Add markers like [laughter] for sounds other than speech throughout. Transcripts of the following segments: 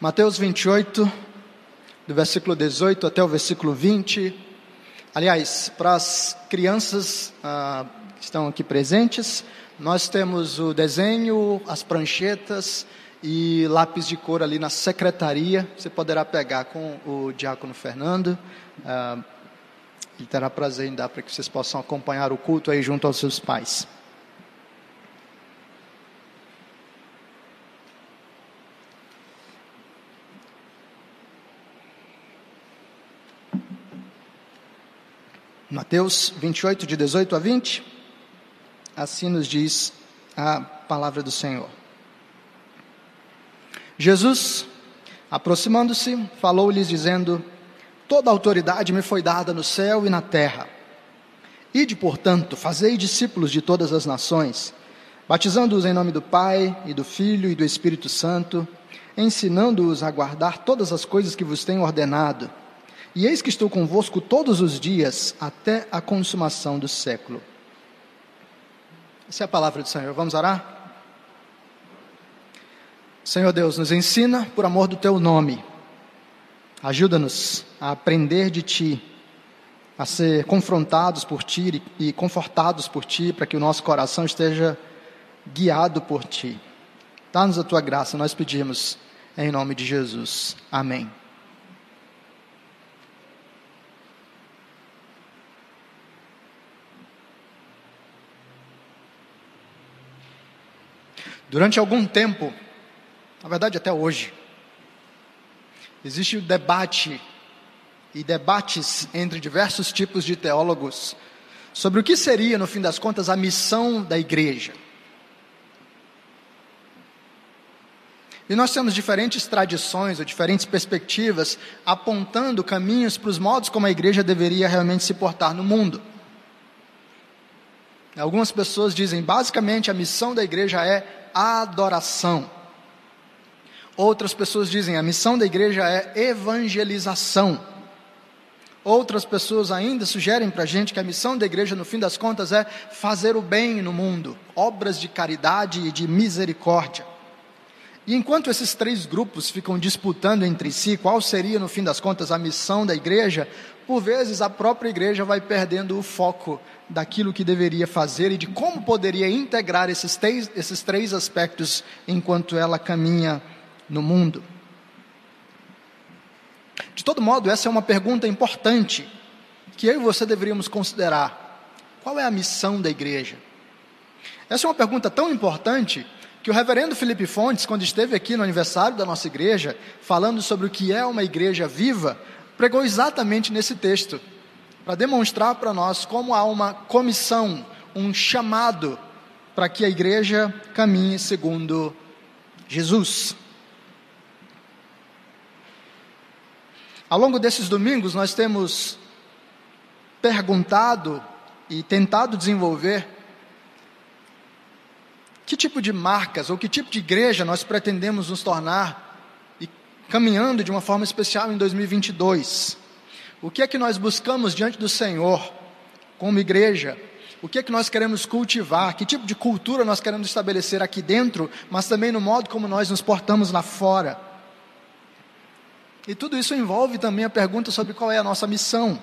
Mateus 28, do versículo 18 até o versículo 20. Aliás, para as crianças ah, que estão aqui presentes, nós temos o desenho, as pranchetas e lápis de cor ali na secretaria. Você poderá pegar com o diácono Fernando. Ah, ele terá prazer em dar para que vocês possam acompanhar o culto aí junto aos seus pais. Mateus 28, de 18 a 20, assim nos diz a palavra do Senhor. Jesus, aproximando-se, falou-lhes, dizendo: Toda autoridade me foi dada no céu e na terra. Ide, portanto, fazei discípulos de todas as nações, batizando-os em nome do Pai, e do Filho e do Espírito Santo, ensinando-os a guardar todas as coisas que vos tenho ordenado e eis que estou convosco todos os dias, até a consumação do século. Essa é a palavra do Senhor. Vamos orar? Senhor Deus, nos ensina por amor do teu nome. Ajuda-nos a aprender de ti, a ser confrontados por ti e confortados por ti, para que o nosso coração esteja guiado por ti. Dá-nos a tua graça, nós pedimos, em nome de Jesus. Amém. Durante algum tempo, na verdade até hoje, existe o debate e debates entre diversos tipos de teólogos sobre o que seria, no fim das contas, a missão da igreja. E nós temos diferentes tradições ou diferentes perspectivas apontando caminhos para os modos como a igreja deveria realmente se portar no mundo. Algumas pessoas dizem, basicamente, a missão da igreja é adoração. Outras pessoas dizem a missão da igreja é evangelização. Outras pessoas ainda sugerem para a gente que a missão da igreja, no fim das contas, é fazer o bem no mundo, obras de caridade e de misericórdia. E enquanto esses três grupos ficam disputando entre si qual seria, no fim das contas, a missão da igreja, por vezes a própria igreja vai perdendo o foco daquilo que deveria fazer e de como poderia integrar esses três, esses três aspectos enquanto ela caminha no mundo. De todo modo, essa é uma pergunta importante que eu e você deveríamos considerar. Qual é a missão da igreja? Essa é uma pergunta tão importante que o reverendo Felipe Fontes, quando esteve aqui no aniversário da nossa igreja, falando sobre o que é uma igreja viva, pregou exatamente nesse texto para demonstrar para nós como há uma comissão, um chamado para que a igreja caminhe segundo Jesus. Ao longo desses domingos, nós temos perguntado e tentado desenvolver que tipo de marcas ou que tipo de igreja nós pretendemos nos tornar e caminhando de uma forma especial em 2022. O que é que nós buscamos diante do Senhor como igreja? O que é que nós queremos cultivar? Que tipo de cultura nós queremos estabelecer aqui dentro, mas também no modo como nós nos portamos lá fora? E tudo isso envolve também a pergunta sobre qual é a nossa missão.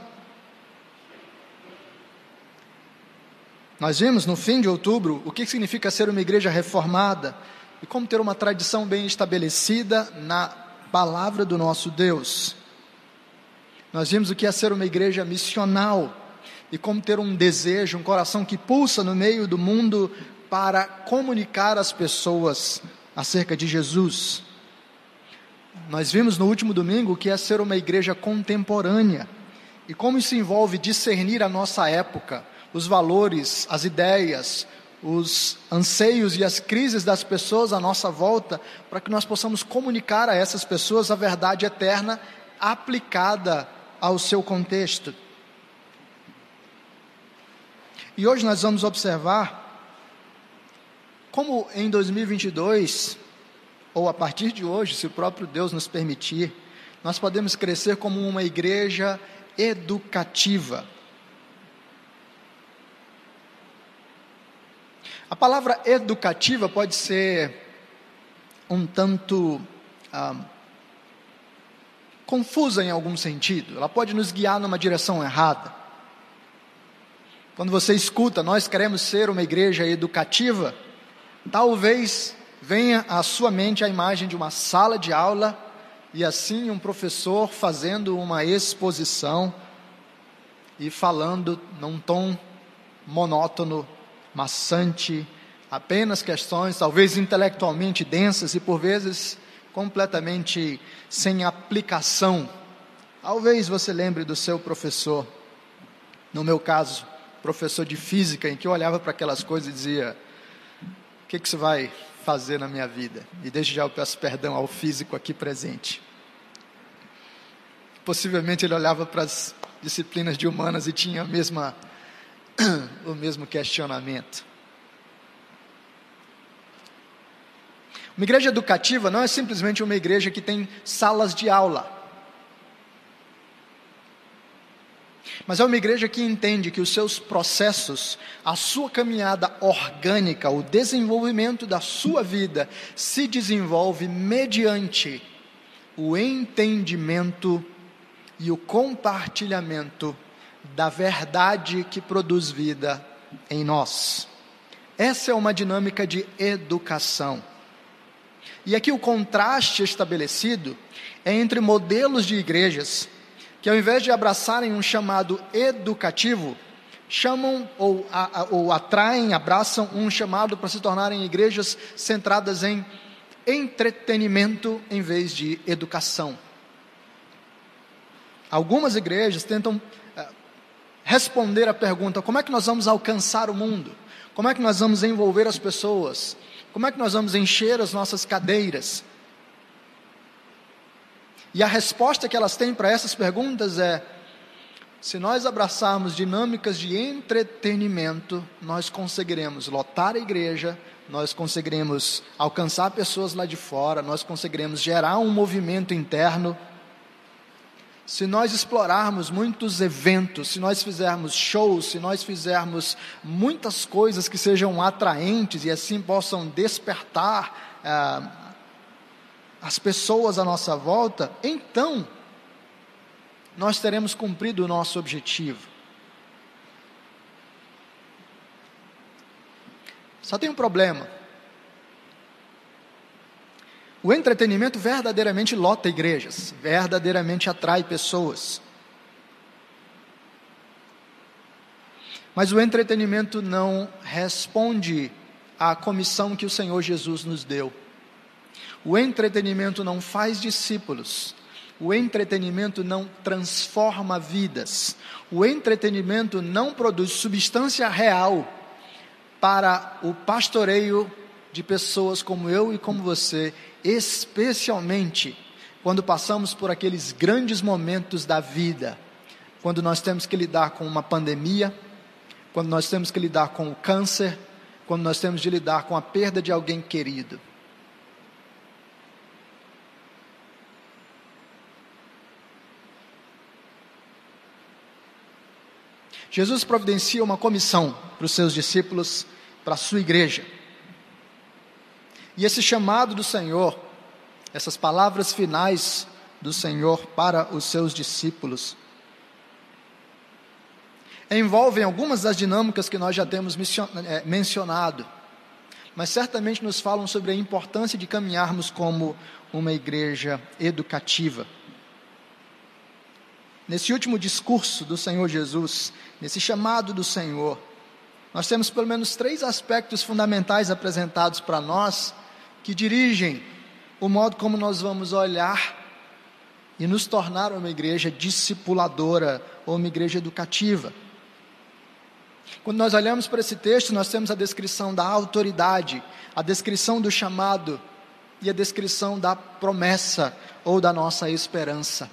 Nós vimos no fim de outubro o que significa ser uma igreja reformada e como ter uma tradição bem estabelecida na palavra do nosso Deus. Nós vimos o que é ser uma igreja missional e como ter um desejo, um coração que pulsa no meio do mundo para comunicar às pessoas acerca de Jesus. Nós vimos no último domingo o que é ser uma igreja contemporânea e como isso envolve discernir a nossa época, os valores, as ideias, os anseios e as crises das pessoas à nossa volta, para que nós possamos comunicar a essas pessoas a verdade eterna aplicada ao seu contexto. E hoje nós vamos observar como em 2022, ou a partir de hoje, se o próprio Deus nos permitir, nós podemos crescer como uma igreja educativa. A palavra educativa pode ser um tanto ah, confusa em algum sentido, ela pode nos guiar numa direção errada. Quando você escuta, nós queremos ser uma igreja educativa, talvez venha à sua mente a imagem de uma sala de aula e assim um professor fazendo uma exposição e falando num tom monótono, maçante, apenas questões talvez intelectualmente densas e por vezes completamente sem aplicação. Talvez você lembre do seu professor, no meu caso, professor de física, em que eu olhava para aquelas coisas e dizia: O que, que você vai fazer na minha vida? E desde já eu peço perdão ao físico aqui presente. Possivelmente ele olhava para as disciplinas de humanas e tinha a mesma, [coughs] o mesmo questionamento. Uma igreja educativa não é simplesmente uma igreja que tem salas de aula. Mas é uma igreja que entende que os seus processos, a sua caminhada orgânica, o desenvolvimento da sua vida, se desenvolve mediante o entendimento e o compartilhamento da verdade que produz vida em nós. Essa é uma dinâmica de educação. E aqui o contraste estabelecido é entre modelos de igrejas que, ao invés de abraçarem um chamado educativo, chamam ou, a, ou atraem, abraçam um chamado para se tornarem igrejas centradas em entretenimento em vez de educação. Algumas igrejas tentam responder à pergunta: como é que nós vamos alcançar o mundo? Como é que nós vamos envolver as pessoas? Como é que nós vamos encher as nossas cadeiras? E a resposta que elas têm para essas perguntas é: se nós abraçarmos dinâmicas de entretenimento, nós conseguiremos lotar a igreja, nós conseguiremos alcançar pessoas lá de fora, nós conseguiremos gerar um movimento interno. Se nós explorarmos muitos eventos, se nós fizermos shows, se nós fizermos muitas coisas que sejam atraentes e assim possam despertar ah, as pessoas à nossa volta, então nós teremos cumprido o nosso objetivo. Só tem um problema. O entretenimento verdadeiramente lota igrejas, verdadeiramente atrai pessoas. Mas o entretenimento não responde à comissão que o Senhor Jesus nos deu. O entretenimento não faz discípulos. O entretenimento não transforma vidas. O entretenimento não produz substância real para o pastoreio de pessoas como eu e como você especialmente quando passamos por aqueles grandes momentos da vida, quando nós temos que lidar com uma pandemia, quando nós temos que lidar com o câncer, quando nós temos de lidar com a perda de alguém querido. Jesus providencia uma comissão para os seus discípulos, para a sua igreja. E esse chamado do Senhor, essas palavras finais do Senhor para os seus discípulos, envolvem algumas das dinâmicas que nós já temos é, mencionado, mas certamente nos falam sobre a importância de caminharmos como uma igreja educativa. Nesse último discurso do Senhor Jesus, nesse chamado do Senhor, nós temos pelo menos três aspectos fundamentais apresentados para nós que dirigem o modo como nós vamos olhar e nos tornar uma igreja discipuladora ou uma igreja educativa. Quando nós olhamos para esse texto, nós temos a descrição da autoridade, a descrição do chamado e a descrição da promessa ou da nossa esperança.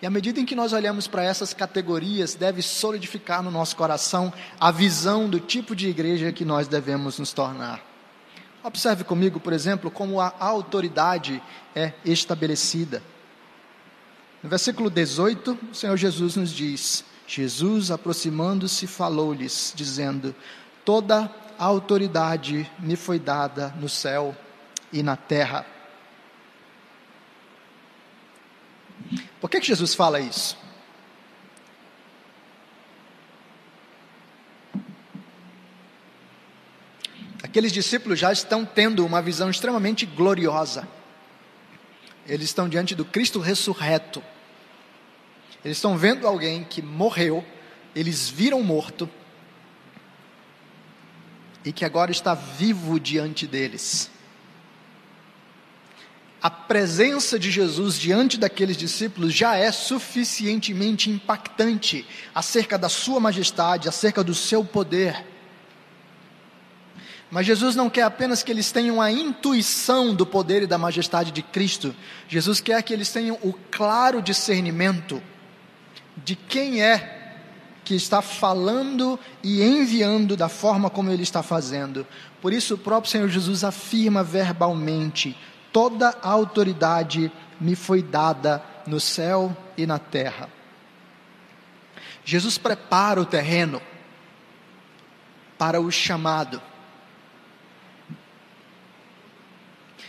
E à medida em que nós olhamos para essas categorias, deve solidificar no nosso coração a visão do tipo de igreja que nós devemos nos tornar. Observe comigo, por exemplo, como a autoridade é estabelecida. No versículo 18, o Senhor Jesus nos diz: Jesus, aproximando-se, falou-lhes, dizendo: Toda autoridade me foi dada no céu e na terra. Por que, que Jesus fala isso? Aqueles discípulos já estão tendo uma visão extremamente gloriosa. Eles estão diante do Cristo ressurreto. Eles estão vendo alguém que morreu, eles viram morto e que agora está vivo diante deles. A presença de Jesus diante daqueles discípulos já é suficientemente impactante acerca da sua majestade, acerca do seu poder. Mas Jesus não quer apenas que eles tenham a intuição do poder e da majestade de Cristo, Jesus quer que eles tenham o claro discernimento de quem é que está falando e enviando da forma como ele está fazendo. Por isso, o próprio Senhor Jesus afirma verbalmente: toda a autoridade me foi dada no céu e na terra. Jesus prepara o terreno para o chamado.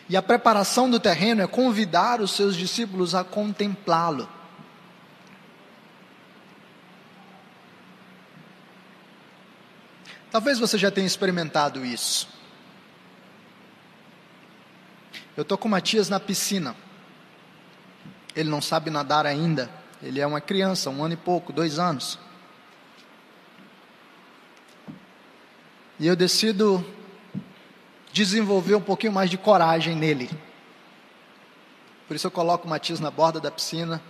E a preparação do terreno é convidar os seus discípulos a contemplá-lo. Talvez você já tenha experimentado isso. Eu estou com o Matias na piscina. Ele não sabe nadar ainda. Ele é uma criança, um ano e pouco, dois anos. E eu decido desenvolver um pouquinho mais de coragem nele. Por isso eu coloco o Matias na borda da piscina.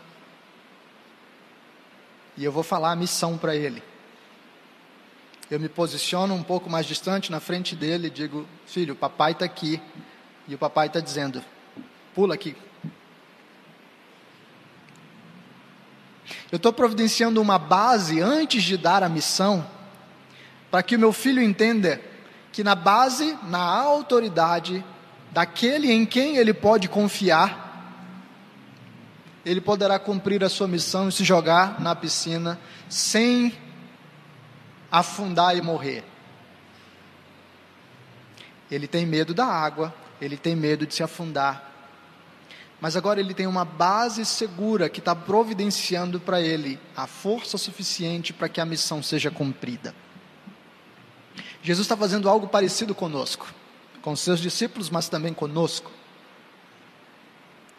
E eu vou falar a missão para ele. Eu me posiciono um pouco mais distante na frente dele e digo: Filho, o papai está aqui. E o papai está dizendo: Pula aqui. Eu estou providenciando uma base antes de dar a missão, para que o meu filho entenda que na base, na autoridade daquele em quem ele pode confiar, ele poderá cumprir a sua missão e se jogar na piscina sem afundar e morrer. Ele tem medo da água, ele tem medo de se afundar. Mas agora ele tem uma base segura que está providenciando para ele a força suficiente para que a missão seja cumprida. Jesus está fazendo algo parecido conosco, com seus discípulos, mas também conosco.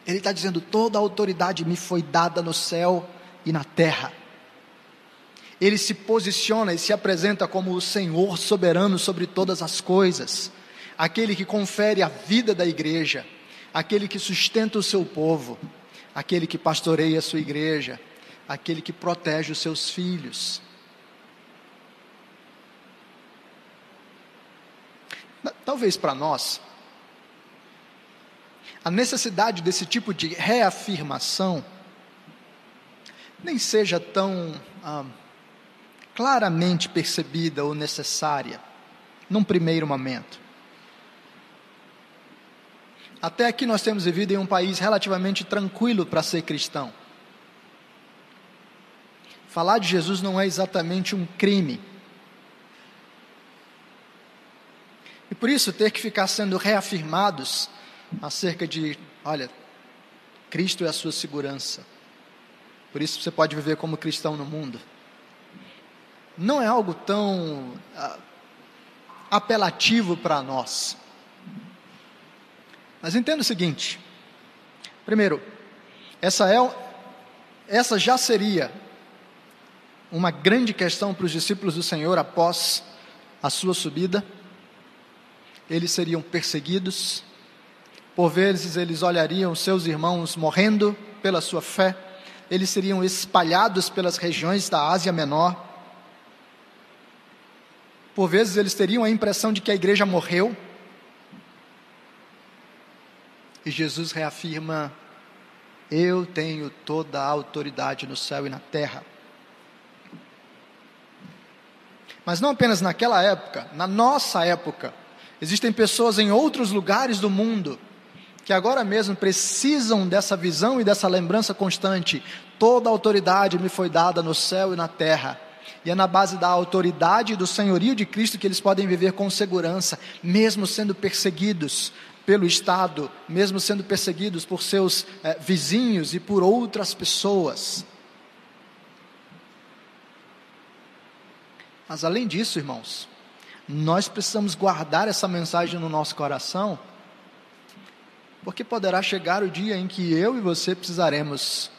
Ele está dizendo: toda a autoridade me foi dada no céu e na terra. Ele se posiciona e se apresenta como o Senhor soberano sobre todas as coisas, aquele que confere a vida da igreja, aquele que sustenta o seu povo, aquele que pastoreia a sua igreja, aquele que protege os seus filhos. Talvez para nós, a necessidade desse tipo de reafirmação nem seja tão ah, claramente percebida ou necessária num primeiro momento. Até aqui nós temos vivido em um país relativamente tranquilo para ser cristão. Falar de Jesus não é exatamente um crime. E por isso ter que ficar sendo reafirmados acerca de, olha, Cristo é a sua segurança. Por isso você pode viver como cristão no mundo. Não é algo tão uh, apelativo para nós. Mas entenda o seguinte: primeiro, essa é essa já seria uma grande questão para os discípulos do Senhor após a sua subida eles seriam perseguidos, por vezes eles olhariam seus irmãos morrendo pela sua fé, eles seriam espalhados pelas regiões da Ásia Menor. Por vezes eles teriam a impressão de que a igreja morreu. E Jesus reafirma: Eu tenho toda a autoridade no céu e na terra. Mas não apenas naquela época, na nossa época, Existem pessoas em outros lugares do mundo que agora mesmo precisam dessa visão e dessa lembrança constante. Toda autoridade me foi dada no céu e na terra. E é na base da autoridade e do senhorio de Cristo que eles podem viver com segurança, mesmo sendo perseguidos pelo Estado, mesmo sendo perseguidos por seus eh, vizinhos e por outras pessoas. Mas além disso, irmãos, nós precisamos guardar essa mensagem no nosso coração, porque poderá chegar o dia em que eu e você precisaremos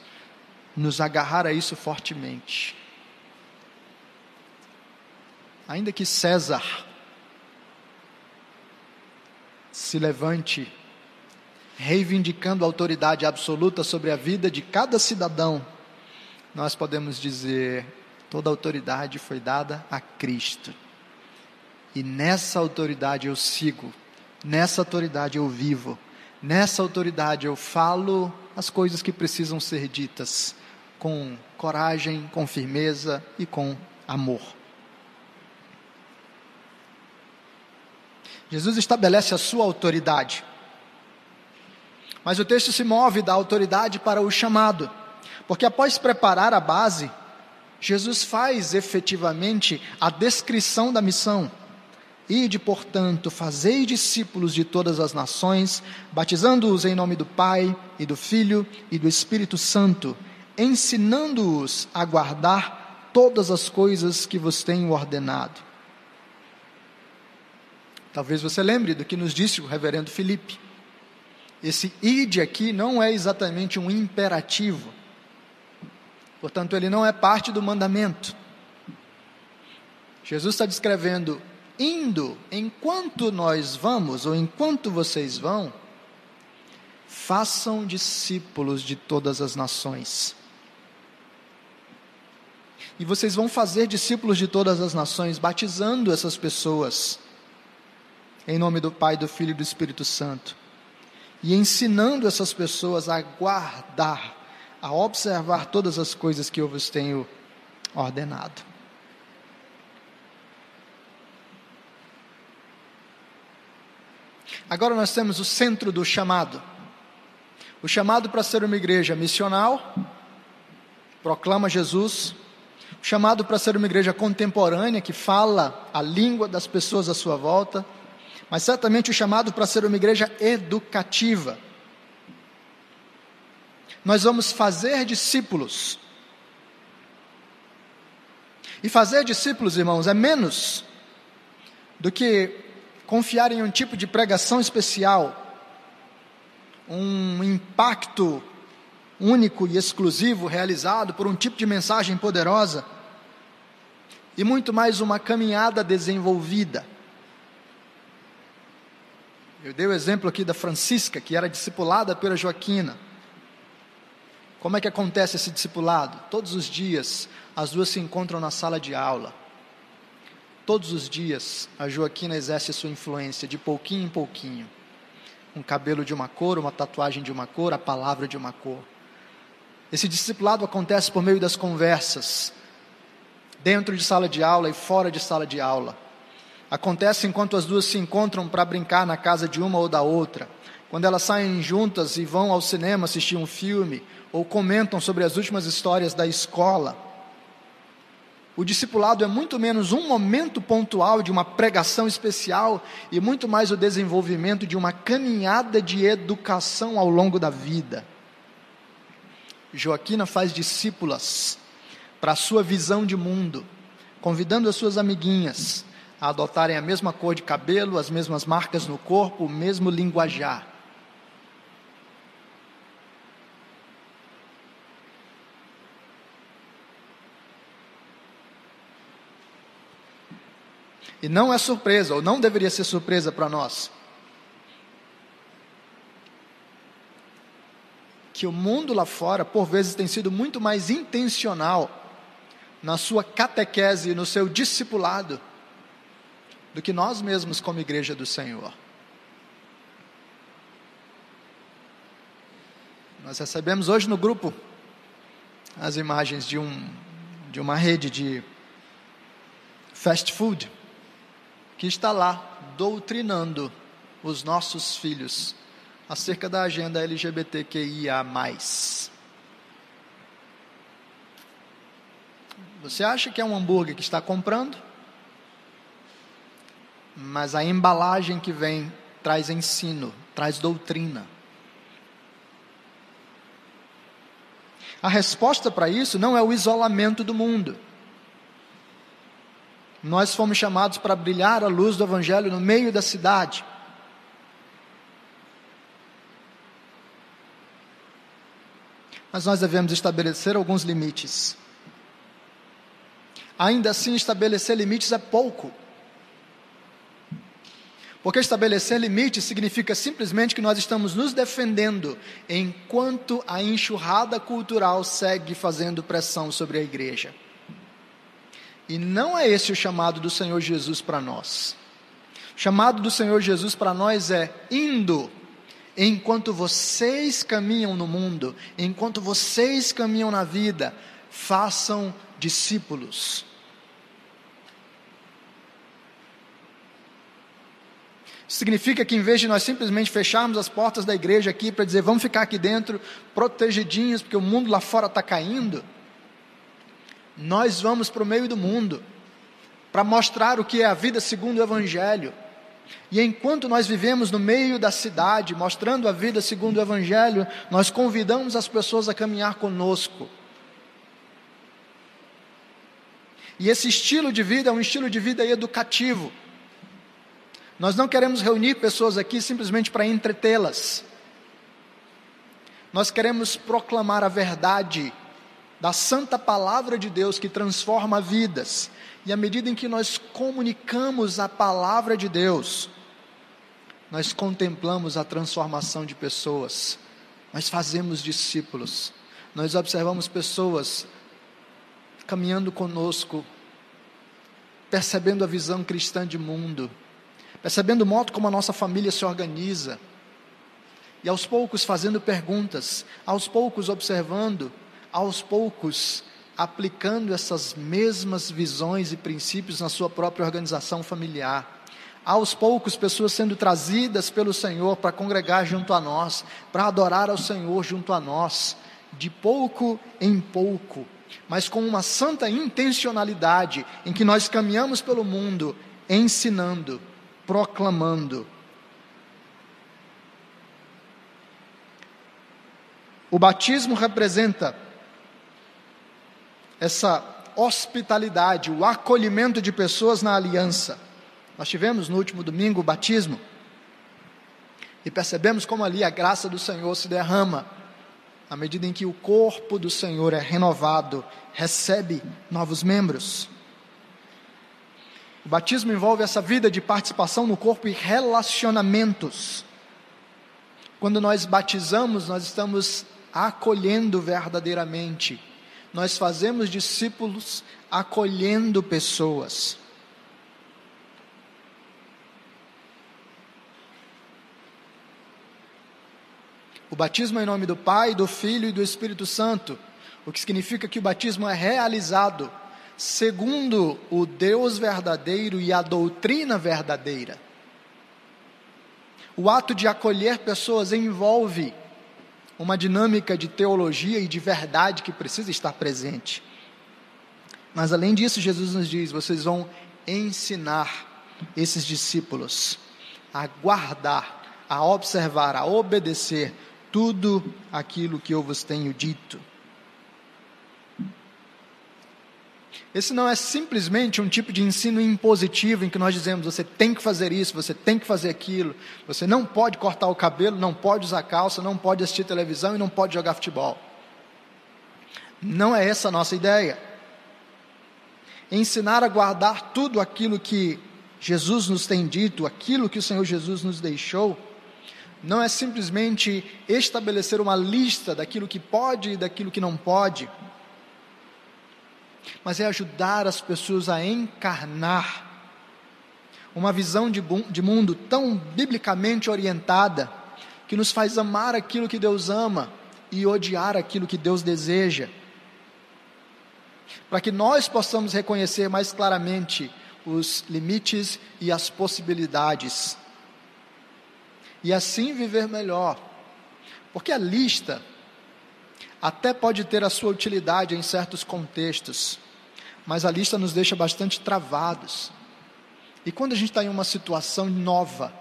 nos agarrar a isso fortemente. Ainda que César se levante, reivindicando a autoridade absoluta sobre a vida de cada cidadão, nós podemos dizer: toda autoridade foi dada a Cristo. E nessa autoridade eu sigo, nessa autoridade eu vivo, nessa autoridade eu falo as coisas que precisam ser ditas com coragem, com firmeza e com amor. Jesus estabelece a sua autoridade. Mas o texto se move da autoridade para o chamado, porque após preparar a base, Jesus faz efetivamente a descrição da missão. Ide, portanto, fazei discípulos de todas as nações, batizando-os em nome do Pai e do Filho e do Espírito Santo, ensinando-os a guardar todas as coisas que vos tenho ordenado. Talvez você lembre do que nos disse o reverendo Felipe. Esse ide aqui não é exatamente um imperativo. Portanto, ele não é parte do mandamento. Jesus está descrevendo indo, enquanto nós vamos, ou enquanto vocês vão, façam discípulos de todas as nações. E vocês vão fazer discípulos de todas as nações, batizando essas pessoas em nome do Pai, do Filho e do Espírito Santo. E ensinando essas pessoas a guardar, a observar todas as coisas que eu vos tenho ordenado. Agora nós temos o centro do chamado. O chamado para ser uma igreja missional, proclama Jesus. O chamado para ser uma igreja contemporânea, que fala a língua das pessoas à sua volta mas certamente o chamado para ser uma igreja educativa. Nós vamos fazer discípulos. E fazer discípulos, irmãos, é menos do que confiar em um tipo de pregação especial, um impacto único e exclusivo realizado por um tipo de mensagem poderosa, e muito mais uma caminhada desenvolvida eu dei o exemplo aqui da Francisca, que era discipulada pela Joaquina. Como é que acontece esse discipulado? Todos os dias as duas se encontram na sala de aula. Todos os dias a Joaquina exerce sua influência de pouquinho em pouquinho. Um cabelo de uma cor, uma tatuagem de uma cor, a palavra de uma cor. Esse discipulado acontece por meio das conversas, dentro de sala de aula e fora de sala de aula Acontece enquanto as duas se encontram para brincar na casa de uma ou da outra, quando elas saem juntas e vão ao cinema assistir um filme, ou comentam sobre as últimas histórias da escola. O discipulado é muito menos um momento pontual de uma pregação especial e muito mais o desenvolvimento de uma caminhada de educação ao longo da vida. Joaquina faz discípulas para a sua visão de mundo, convidando as suas amiguinhas a adotarem a mesma cor de cabelo, as mesmas marcas no corpo, o mesmo linguajar. E não é surpresa, ou não deveria ser surpresa para nós, que o mundo lá fora, por vezes, tem sido muito mais intencional na sua catequese, no seu discipulado, do que nós mesmos como igreja do Senhor. Nós recebemos hoje no grupo as imagens de, um, de uma rede de fast food que está lá doutrinando os nossos filhos acerca da agenda LGBTQIA. Você acha que é um hambúrguer que está comprando? mas a embalagem que vem traz ensino, traz doutrina. A resposta para isso não é o isolamento do mundo. Nós fomos chamados para brilhar a luz do Evangelho no meio da cidade. Mas nós devemos estabelecer alguns limites. Ainda assim, estabelecer limites é pouco. Porque estabelecer limites significa simplesmente que nós estamos nos defendendo enquanto a enxurrada cultural segue fazendo pressão sobre a igreja. E não é esse o chamado do Senhor Jesus para nós. O chamado do Senhor Jesus para nós é indo enquanto vocês caminham no mundo, enquanto vocês caminham na vida, façam discípulos. Significa que em vez de nós simplesmente fecharmos as portas da igreja aqui para dizer vamos ficar aqui dentro protegidinhos porque o mundo lá fora está caindo, nós vamos para o meio do mundo para mostrar o que é a vida segundo o Evangelho. E enquanto nós vivemos no meio da cidade, mostrando a vida segundo o Evangelho, nós convidamos as pessoas a caminhar conosco. E esse estilo de vida é um estilo de vida educativo. Nós não queremos reunir pessoas aqui simplesmente para entretê-las. Nós queremos proclamar a verdade da santa palavra de Deus que transforma vidas. E à medida em que nós comunicamos a palavra de Deus, nós contemplamos a transformação de pessoas, nós fazemos discípulos, nós observamos pessoas caminhando conosco, percebendo a visão cristã de mundo percebendo o modo como a nossa família se organiza, e aos poucos fazendo perguntas, aos poucos observando, aos poucos aplicando essas mesmas visões e princípios na sua própria organização familiar. Aos poucos, pessoas sendo trazidas pelo Senhor para congregar junto a nós, para adorar ao Senhor junto a nós, de pouco em pouco, mas com uma santa intencionalidade em que nós caminhamos pelo mundo ensinando, proclamando. O batismo representa essa hospitalidade, o acolhimento de pessoas na aliança. Nós tivemos no último domingo o batismo e percebemos como ali a graça do Senhor se derrama, à medida em que o corpo do Senhor é renovado, recebe novos membros. O batismo envolve essa vida de participação no corpo e relacionamentos. Quando nós batizamos, nós estamos acolhendo verdadeiramente. Nós fazemos discípulos acolhendo pessoas. O batismo é em nome do Pai, do Filho e do Espírito Santo, o que significa que o batismo é realizado segundo o Deus verdadeiro e a doutrina verdadeira. O ato de acolher pessoas envolve uma dinâmica de teologia e de verdade que precisa estar presente. Mas além disso, Jesus nos diz: vocês vão ensinar esses discípulos a guardar, a observar, a obedecer tudo aquilo que eu vos tenho dito. Esse não é simplesmente um tipo de ensino impositivo em que nós dizemos você tem que fazer isso, você tem que fazer aquilo, você não pode cortar o cabelo, não pode usar calça, não pode assistir televisão e não pode jogar futebol. Não é essa a nossa ideia. Ensinar a guardar tudo aquilo que Jesus nos tem dito, aquilo que o Senhor Jesus nos deixou, não é simplesmente estabelecer uma lista daquilo que pode e daquilo que não pode mas é ajudar as pessoas a encarnar uma visão de, de mundo tão biblicamente orientada que nos faz amar aquilo que Deus ama e odiar aquilo que Deus deseja. Para que nós possamos reconhecer mais claramente os limites e as possibilidades. E assim viver melhor. Porque a lista até pode ter a sua utilidade em certos contextos, mas a lista nos deixa bastante travados. E quando a gente está em uma situação nova,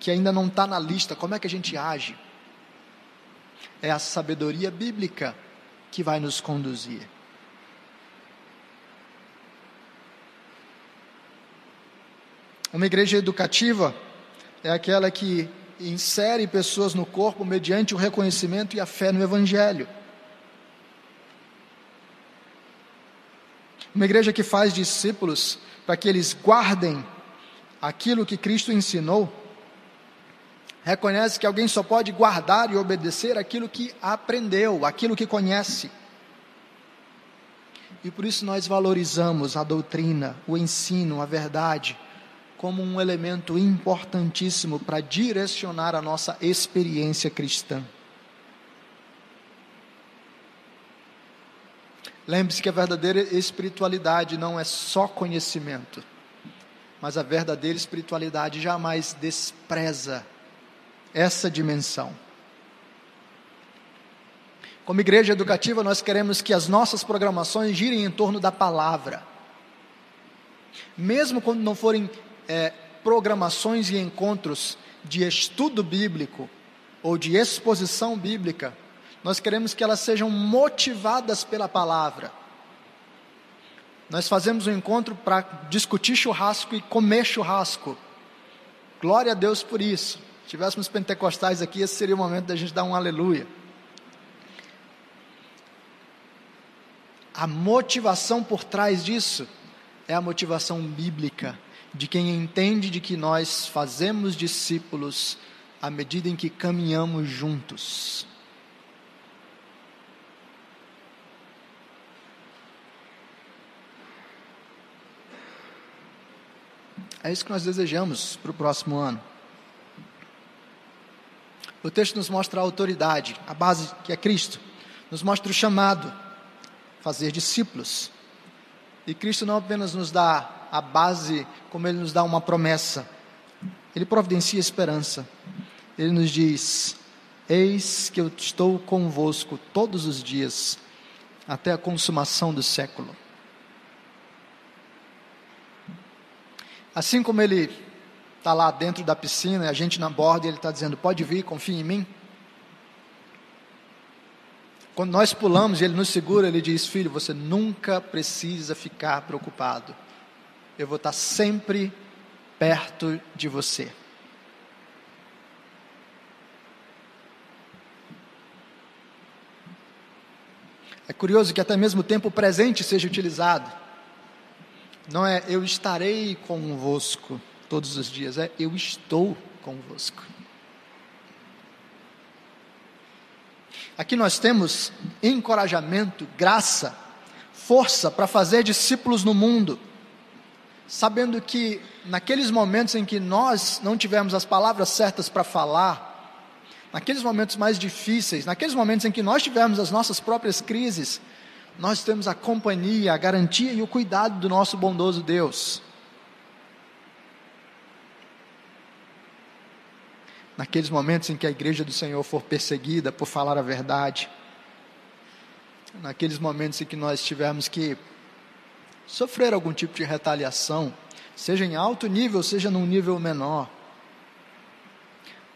que ainda não está na lista, como é que a gente age? É a sabedoria bíblica que vai nos conduzir. Uma igreja educativa é aquela que insere pessoas no corpo mediante o reconhecimento e a fé no Evangelho. Uma igreja que faz discípulos para que eles guardem aquilo que Cristo ensinou, reconhece que alguém só pode guardar e obedecer aquilo que aprendeu, aquilo que conhece. E por isso nós valorizamos a doutrina, o ensino, a verdade como um elemento importantíssimo para direcionar a nossa experiência cristã. Lembre-se que a verdadeira espiritualidade não é só conhecimento, mas a verdadeira espiritualidade jamais despreza essa dimensão. Como igreja educativa, nós queremos que as nossas programações girem em torno da palavra. Mesmo quando não forem é, programações e encontros de estudo bíblico ou de exposição bíblica, nós queremos que elas sejam motivadas pela palavra. Nós fazemos um encontro para discutir churrasco e comer churrasco. Glória a Deus por isso. Se tivéssemos pentecostais aqui, esse seria o momento da gente dar um aleluia. A motivação por trás disso é a motivação bíblica de quem entende de que nós fazemos discípulos à medida em que caminhamos juntos. É isso que nós desejamos para o próximo ano. O texto nos mostra a autoridade, a base que é Cristo, nos mostra o chamado, fazer discípulos. E Cristo não apenas nos dá a base, como Ele nos dá uma promessa. Ele providencia esperança. Ele nos diz: Eis que eu estou convosco todos os dias, até a consumação do século. Assim como Ele está lá dentro da piscina, a gente na borda, e Ele está dizendo: Pode vir, confia em mim. Quando nós pulamos e Ele nos segura, Ele diz: Filho, você nunca precisa ficar preocupado eu vou estar sempre perto de você. É curioso que até mesmo o tempo presente seja utilizado. Não é eu estarei convosco todos os dias, é eu estou convosco. Aqui nós temos encorajamento, graça, força para fazer discípulos no mundo sabendo que naqueles momentos em que nós não tivermos as palavras certas para falar, naqueles momentos mais difíceis, naqueles momentos em que nós tivermos as nossas próprias crises, nós temos a companhia, a garantia e o cuidado do nosso bondoso Deus. Naqueles momentos em que a igreja do Senhor for perseguida por falar a verdade, naqueles momentos em que nós tivermos que sofrer algum tipo de retaliação, seja em alto nível, seja num nível menor,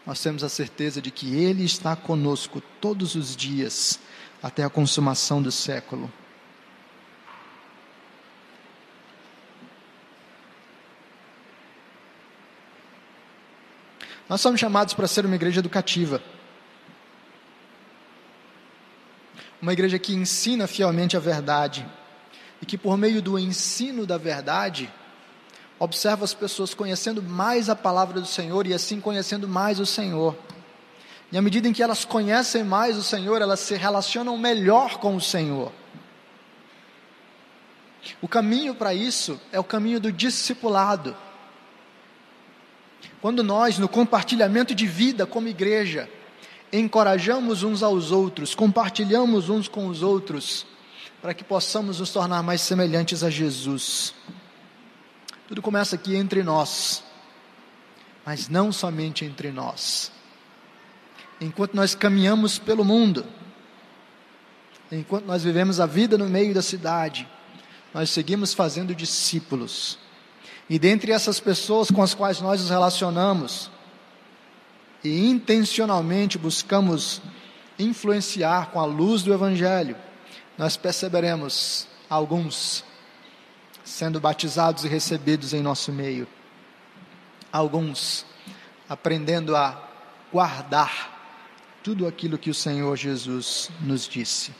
nós temos a certeza de que Ele está conosco todos os dias, até a consumação do século. Nós somos chamados para ser uma igreja educativa. Uma igreja que ensina fielmente a verdade e que por meio do ensino da verdade, observa as pessoas conhecendo mais a palavra do Senhor e assim conhecendo mais o Senhor. E à medida em que elas conhecem mais o Senhor, elas se relacionam melhor com o Senhor. O caminho para isso é o caminho do discipulado. Quando nós, no compartilhamento de vida como igreja, encorajamos uns aos outros, compartilhamos uns com os outros, para que possamos nos tornar mais semelhantes a Jesus. Tudo começa aqui entre nós, mas não somente entre nós. Enquanto nós caminhamos pelo mundo, enquanto nós vivemos a vida no meio da cidade, nós seguimos fazendo discípulos. E dentre essas pessoas com as quais nós nos relacionamos, e intencionalmente buscamos influenciar com a luz do Evangelho, nós perceberemos alguns sendo batizados e recebidos em nosso meio, alguns aprendendo a guardar tudo aquilo que o Senhor Jesus nos disse.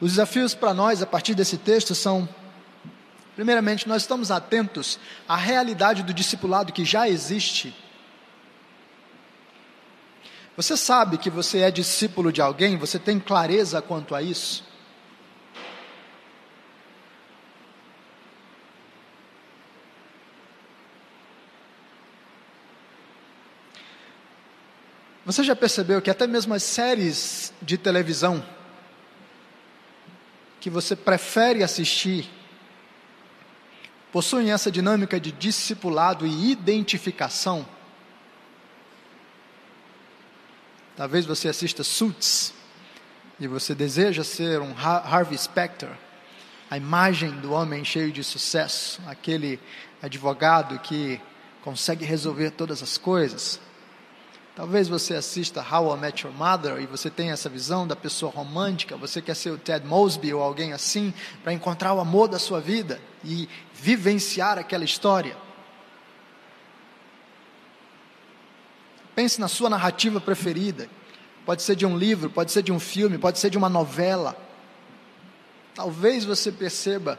Os desafios para nós a partir desse texto são Primeiramente, nós estamos atentos à realidade do discipulado que já existe. Você sabe que você é discípulo de alguém? Você tem clareza quanto a isso? Você já percebeu que até mesmo as séries de televisão que você prefere assistir possuem essa dinâmica de discipulado e identificação. Talvez você assista Suits e você deseja ser um Harvey Specter, a imagem do homem cheio de sucesso, aquele advogado que consegue resolver todas as coisas. Talvez você assista How I Met Your Mother e você tenha essa visão da pessoa romântica, você quer ser o Ted Mosby ou alguém assim para encontrar o amor da sua vida e vivenciar aquela história. Pense na sua narrativa preferida. Pode ser de um livro, pode ser de um filme, pode ser de uma novela. Talvez você perceba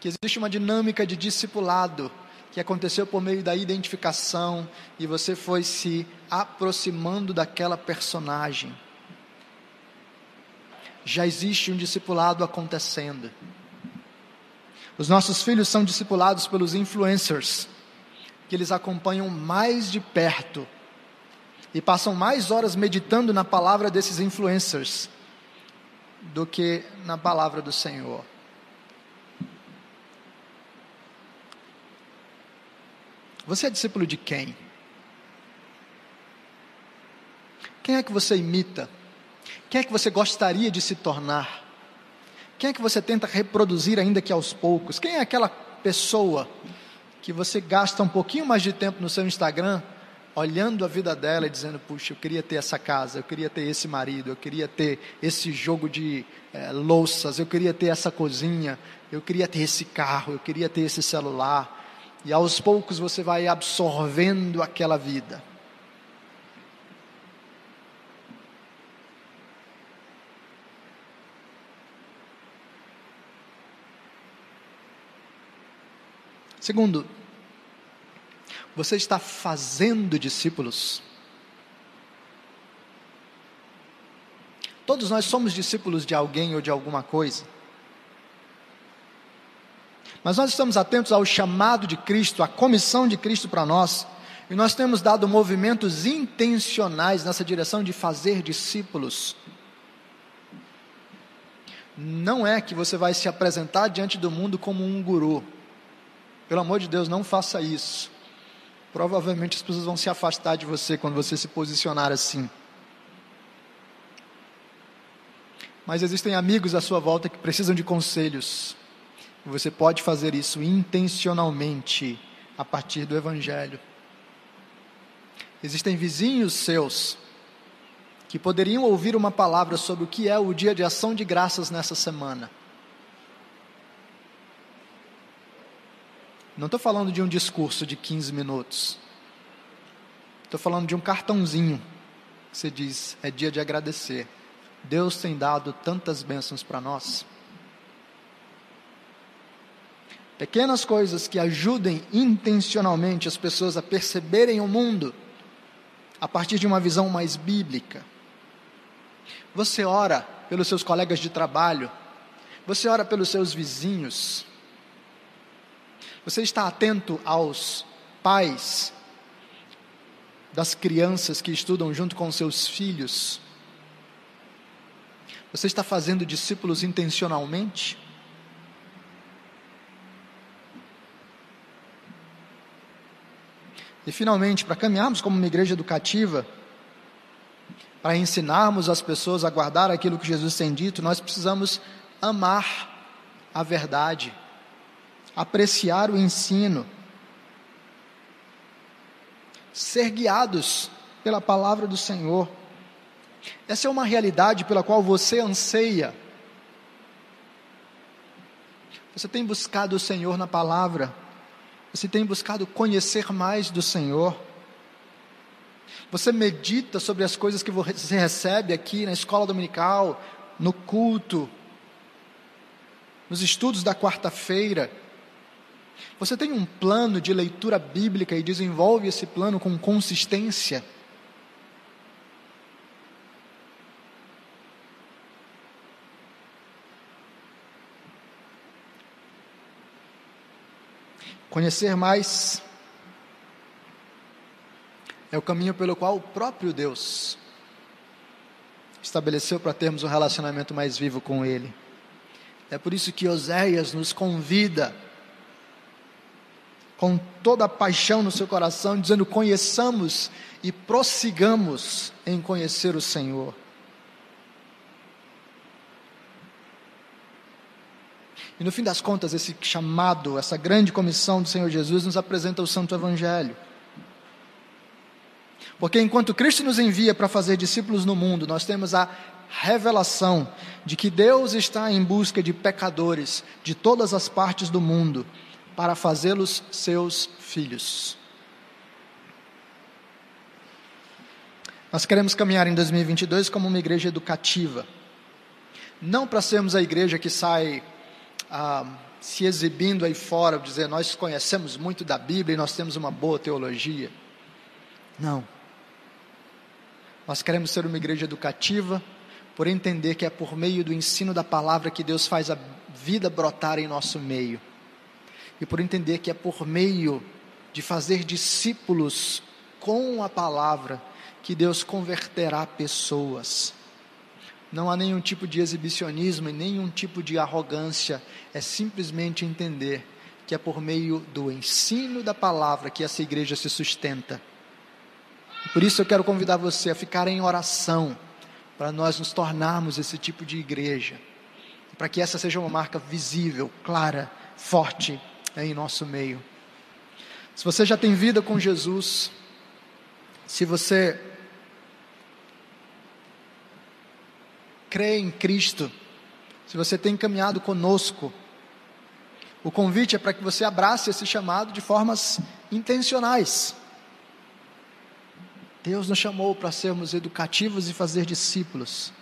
que existe uma dinâmica de discipulado que aconteceu por meio da identificação e você foi se aproximando daquela personagem. Já existe um discipulado acontecendo. Os nossos filhos são discipulados pelos influencers, que eles acompanham mais de perto e passam mais horas meditando na palavra desses influencers do que na palavra do Senhor. Você é discípulo de quem? Quem é que você imita? Quem é que você gostaria de se tornar? Quem é que você tenta reproduzir ainda que aos poucos? Quem é aquela pessoa que você gasta um pouquinho mais de tempo no seu Instagram olhando a vida dela e dizendo: Puxa, eu queria ter essa casa, eu queria ter esse marido, eu queria ter esse jogo de é, louças, eu queria ter essa cozinha, eu queria ter esse carro, eu queria ter esse celular e aos poucos você vai absorvendo aquela vida. Segundo, você está fazendo discípulos. Todos nós somos discípulos de alguém ou de alguma coisa. Mas nós estamos atentos ao chamado de Cristo, à comissão de Cristo para nós, e nós temos dado movimentos intencionais nessa direção de fazer discípulos. Não é que você vai se apresentar diante do mundo como um guru. Pelo amor de Deus, não faça isso. Provavelmente as pessoas vão se afastar de você quando você se posicionar assim. Mas existem amigos à sua volta que precisam de conselhos. Você pode fazer isso intencionalmente a partir do Evangelho. Existem vizinhos seus que poderiam ouvir uma palavra sobre o que é o dia de ação de graças nessa semana. Não estou falando de um discurso de 15 minutos. Estou falando de um cartãozinho que você diz: é dia de agradecer. Deus tem dado tantas bênçãos para nós. Pequenas coisas que ajudem intencionalmente as pessoas a perceberem o mundo a partir de uma visão mais bíblica. Você ora pelos seus colegas de trabalho, você ora pelos seus vizinhos, você está atento aos pais das crianças que estudam junto com seus filhos. Você está fazendo discípulos intencionalmente? E finalmente, para caminharmos como uma igreja educativa, para ensinarmos as pessoas a guardar aquilo que Jesus tem dito, nós precisamos amar a verdade. Apreciar o ensino, ser guiados pela palavra do Senhor. Essa é uma realidade pela qual você anseia. Você tem buscado o Senhor na palavra, você tem buscado conhecer mais do Senhor. Você medita sobre as coisas que você recebe aqui na escola dominical, no culto, nos estudos da quarta-feira. Você tem um plano de leitura bíblica e desenvolve esse plano com consistência. Conhecer mais é o caminho pelo qual o próprio Deus estabeleceu para termos um relacionamento mais vivo com Ele. É por isso que Oséias nos convida, com toda a paixão no seu coração, dizendo: conheçamos e prossigamos em conhecer o Senhor. E no fim das contas, esse chamado, essa grande comissão do Senhor Jesus nos apresenta o Santo Evangelho. Porque enquanto Cristo nos envia para fazer discípulos no mundo, nós temos a revelação de que Deus está em busca de pecadores de todas as partes do mundo para fazê-los seus filhos. Nós queremos caminhar em 2022 como uma igreja educativa. Não para sermos a igreja que sai ah, se exibindo aí fora, dizer nós conhecemos muito da Bíblia e nós temos uma boa teologia. Não. Nós queremos ser uma igreja educativa, por entender que é por meio do ensino da palavra que Deus faz a vida brotar em nosso meio. E por entender que é por meio de fazer discípulos com a palavra que Deus converterá pessoas. Não há nenhum tipo de exibicionismo e nenhum tipo de arrogância, é simplesmente entender que é por meio do ensino da palavra que essa igreja se sustenta. Por isso eu quero convidar você a ficar em oração, para nós nos tornarmos esse tipo de igreja, para que essa seja uma marca visível, clara, forte em nosso meio. Se você já tem vida com Jesus, se você crê em Cristo, se você tem caminhado conosco, o convite é para que você abrace esse chamado de formas intencionais. Deus nos chamou para sermos educativos e fazer discípulos.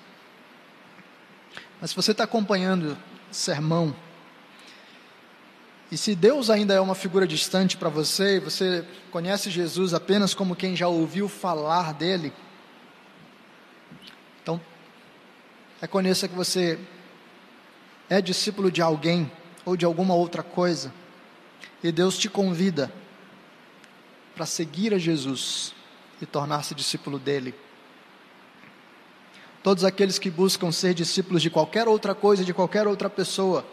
Mas se você está acompanhando sermão, e se Deus ainda é uma figura distante para você, você conhece Jesus apenas como quem já ouviu falar dele, então reconheça que você é discípulo de alguém ou de alguma outra coisa, e Deus te convida para seguir a Jesus e tornar-se discípulo dele. Todos aqueles que buscam ser discípulos de qualquer outra coisa, de qualquer outra pessoa,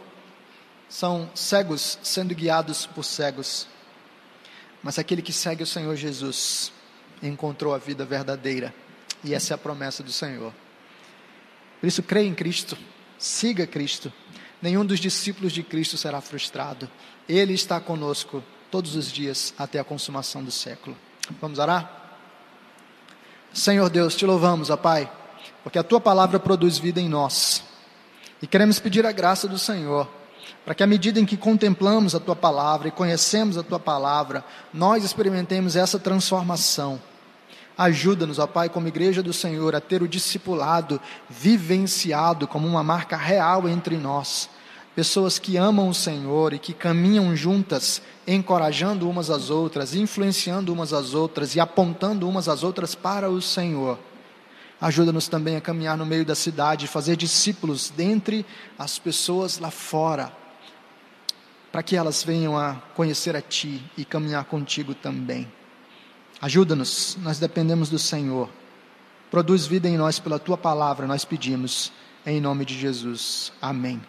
são cegos sendo guiados por cegos. Mas aquele que segue o Senhor Jesus encontrou a vida verdadeira, e essa é a promessa do Senhor. Por isso, creia em Cristo, siga Cristo. Nenhum dos discípulos de Cristo será frustrado. Ele está conosco todos os dias até a consumação do século. Vamos orar? Senhor Deus, te louvamos, ó Pai, porque a tua palavra produz vida em nós. E queremos pedir a graça do Senhor, para que à medida em que contemplamos a tua palavra e conhecemos a tua palavra, nós experimentemos essa transformação. Ajuda-nos, ó Pai, como igreja do Senhor, a ter o discipulado vivenciado como uma marca real entre nós pessoas que amam o Senhor e que caminham juntas, encorajando umas às outras, influenciando umas às outras e apontando umas às outras para o Senhor. Ajuda-nos também a caminhar no meio da cidade, fazer discípulos dentre as pessoas lá fora, para que elas venham a conhecer a Ti e caminhar contigo também. Ajuda-nos, nós dependemos do Senhor. Produz vida em nós pela Tua palavra, nós pedimos, em nome de Jesus. Amém.